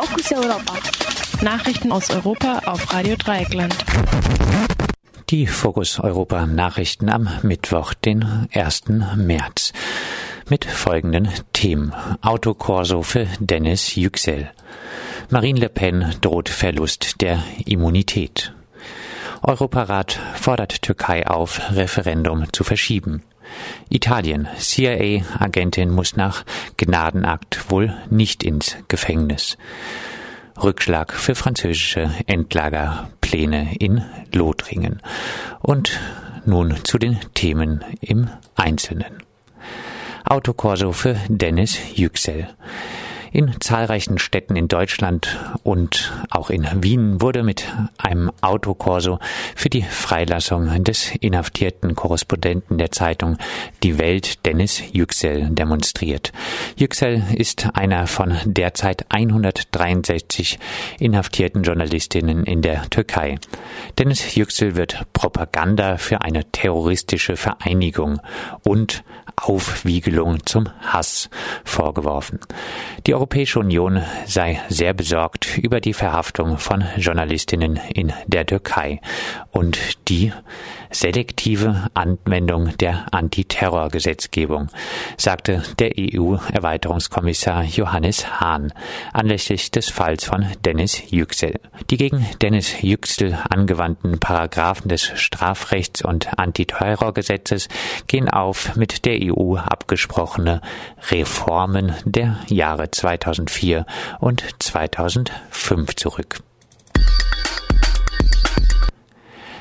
Fokus Europa. Nachrichten aus Europa auf Radio Dreieckland. Die Fokus Europa Nachrichten am Mittwoch, den 1. März. Mit folgenden Themen. Autokorso für Dennis Yüksel. Marine Le Pen droht Verlust der Immunität. Europarat fordert Türkei auf, Referendum zu verschieben. Italien. CIA-Agentin muss nach Gnadenakt wohl nicht ins Gefängnis. Rückschlag für französische Endlagerpläne in Lothringen. Und nun zu den Themen im Einzelnen. Autokorso für Dennis Yüksel. In zahlreichen Städten in Deutschland und auch in Wien wurde mit einem Autokorso für die Freilassung des inhaftierten Korrespondenten der Zeitung Die Welt Dennis Yüksel demonstriert. Yüksel ist einer von derzeit 163 inhaftierten Journalistinnen in der Türkei. Dennis Yüksel wird Propaganda für eine terroristische Vereinigung und Aufwiegelung zum Hass vorgeworfen. Die Europäische Union sei sehr besorgt über die Verhaftung von Journalistinnen in der Türkei und die selektive Anwendung der Antiterrorgesetzgebung, sagte der EU-Erweiterungskommissar Johannes Hahn anlässlich des Falls von Dennis Yüksel. Die gegen Dennis Yüksel angewandten Paragraphen des Strafrechts und Antiterrorgesetzes gehen auf mit der EU abgesprochene Reformen der Jahre 2004 und 2005 zurück.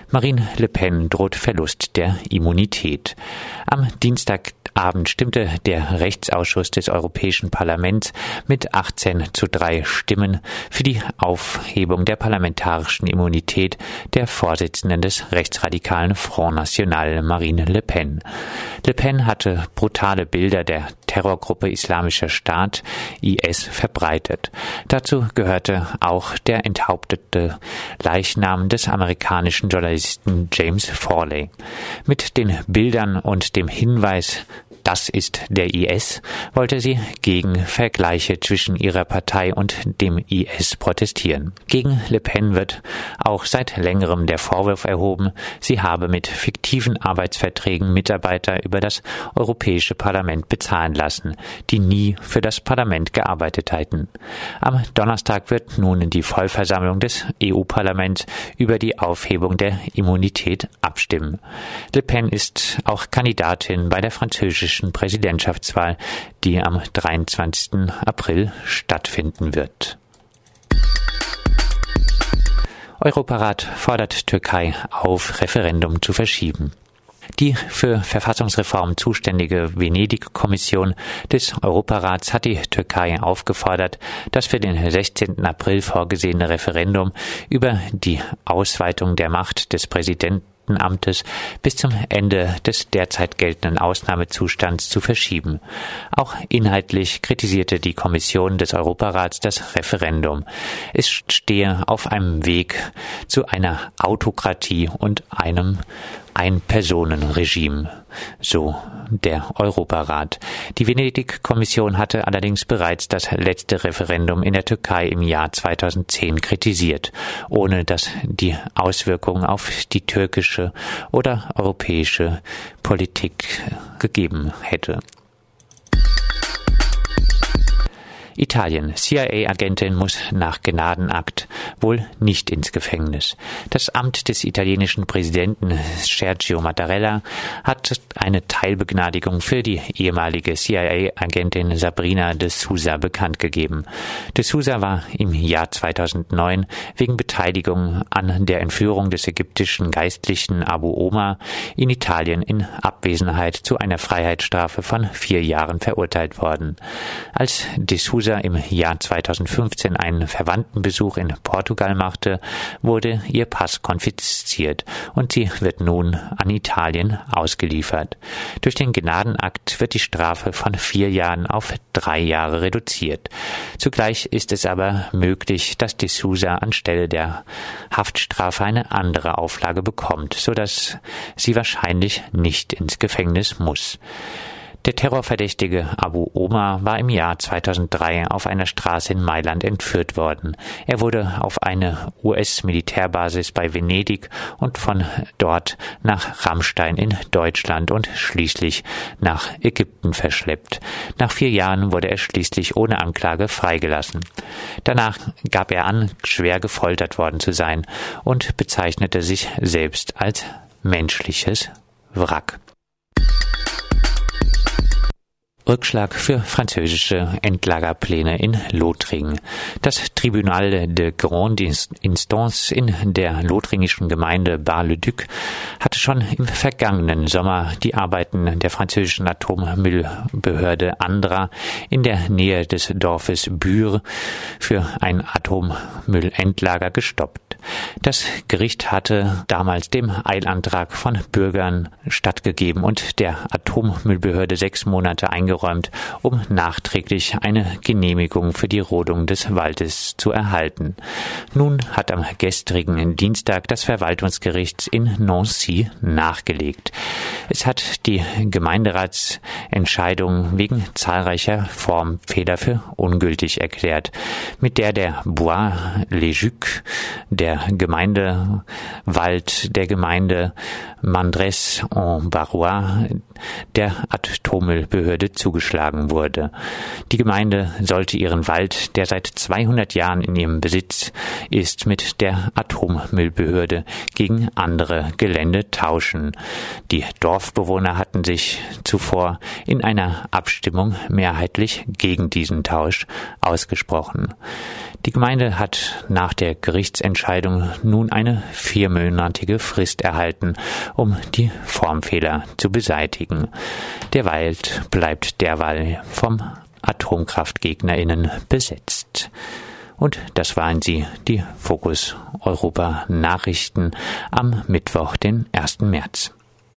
Marine Le Pen droht Verlust der Immunität. Am Dienstagabend stimmte der Rechtsausschuss des Europäischen Parlaments mit 18 zu 3 Stimmen für die Aufhebung der parlamentarischen Immunität der Vorsitzenden des rechtsradikalen Front National Marine Le Pen. Le Pen hatte brutale Bilder der Terrorgruppe Islamischer Staat IS verbreitet. Dazu gehörte auch der enthauptete Leichnam des amerikanischen Journalisten James Forley. Mit den Bildern und dem Hinweis, das ist der IS, wollte sie gegen Vergleiche zwischen ihrer Partei und dem IS protestieren. Gegen Le Pen wird auch seit längerem der Vorwurf erhoben, sie habe mit fiktiven Arbeitsverträgen Mitarbeiter über das Europäische Parlament bezahlen lassen, die nie für das Parlament gearbeitet hätten. Am Donnerstag wird nun die Vollversammlung des EU-Parlaments über die Aufhebung der Immunität abstimmen. Le Pen ist auch Kandidatin bei der französischen französischen Präsidentschaftswahl, die am 23. April stattfinden wird. Europarat fordert Türkei auf, Referendum zu verschieben. Die für Verfassungsreform zuständige Venedig-Kommission des Europarats hat die Türkei aufgefordert, das für den 16. April vorgesehene Referendum über die Ausweitung der Macht des Präsidenten Beamtenamtes bis zum Ende des derzeit geltenden Ausnahmezustands zu verschieben. Auch inhaltlich kritisierte die Kommission des Europarats das Referendum. Es stehe auf einem Weg zu einer Autokratie und einem ein-Personen-Regime, so der Europarat. Die Venedig-Kommission hatte allerdings bereits das letzte Referendum in der Türkei im Jahr 2010 kritisiert, ohne dass die Auswirkungen auf die türkische oder europäische Politik gegeben hätte. Italien. CIA-Agentin muss nach Gnadenakt wohl nicht ins Gefängnis. Das Amt des italienischen Präsidenten Sergio Mattarella hat eine Teilbegnadigung für die ehemalige CIA-Agentin Sabrina de Sousa bekannt gegeben. De Sousa war im Jahr 2009 wegen Beteiligung an der Entführung des ägyptischen Geistlichen Abu Omar in Italien in Abwesenheit zu einer Freiheitsstrafe von vier Jahren verurteilt worden. Als de Sousa Sousa im Jahr 2015 einen Verwandtenbesuch in Portugal machte, wurde ihr Pass konfisziert und sie wird nun an Italien ausgeliefert. Durch den Gnadenakt wird die Strafe von vier Jahren auf drei Jahre reduziert. Zugleich ist es aber möglich, dass de Sousa anstelle der Haftstrafe eine andere Auflage bekommt, so dass sie wahrscheinlich nicht ins Gefängnis muss. Der Terrorverdächtige Abu Omar war im Jahr 2003 auf einer Straße in Mailand entführt worden. Er wurde auf eine US-Militärbasis bei Venedig und von dort nach Rammstein in Deutschland und schließlich nach Ägypten verschleppt. Nach vier Jahren wurde er schließlich ohne Anklage freigelassen. Danach gab er an, schwer gefoltert worden zu sein und bezeichnete sich selbst als menschliches Wrack. Rückschlag für französische Endlagerpläne in Lothringen. Das Tribunal de Grande Instance in der lothringischen Gemeinde Bar-le-Duc hatte schon im vergangenen Sommer die Arbeiten der französischen Atommüllbehörde Andra in der Nähe des Dorfes Bure für ein Atommüllendlager gestoppt. Das Gericht hatte damals dem Eilantrag von Bürgern stattgegeben und der Atommüllbehörde sechs Monate eingeräumt um nachträglich eine Genehmigung für die Rodung des Waldes zu erhalten. Nun hat am gestrigen Dienstag das Verwaltungsgericht in Nancy nachgelegt. Es hat die Gemeinderatsentscheidung wegen zahlreicher Formfehler für ungültig erklärt, mit der der Bois Lejuc, der Gemeindewald der Gemeinde Mandres en Barrois, der Atommüllbehörde zugeschlagen wurde. Die Gemeinde sollte ihren Wald, der seit 200 Jahren in ihrem Besitz ist, mit der Atommüllbehörde gegen andere Gelände tauschen. Die Dorfbewohner hatten sich zuvor in einer Abstimmung mehrheitlich gegen diesen Tausch ausgesprochen. Die Gemeinde hat nach der Gerichtsentscheidung nun eine viermonatige Frist erhalten, um die Formfehler zu beseitigen. Der Wald bleibt derweil vom AtomkraftgegnerInnen besetzt. Und das waren sie, die Fokus Europa Nachrichten am Mittwoch, den 1. März.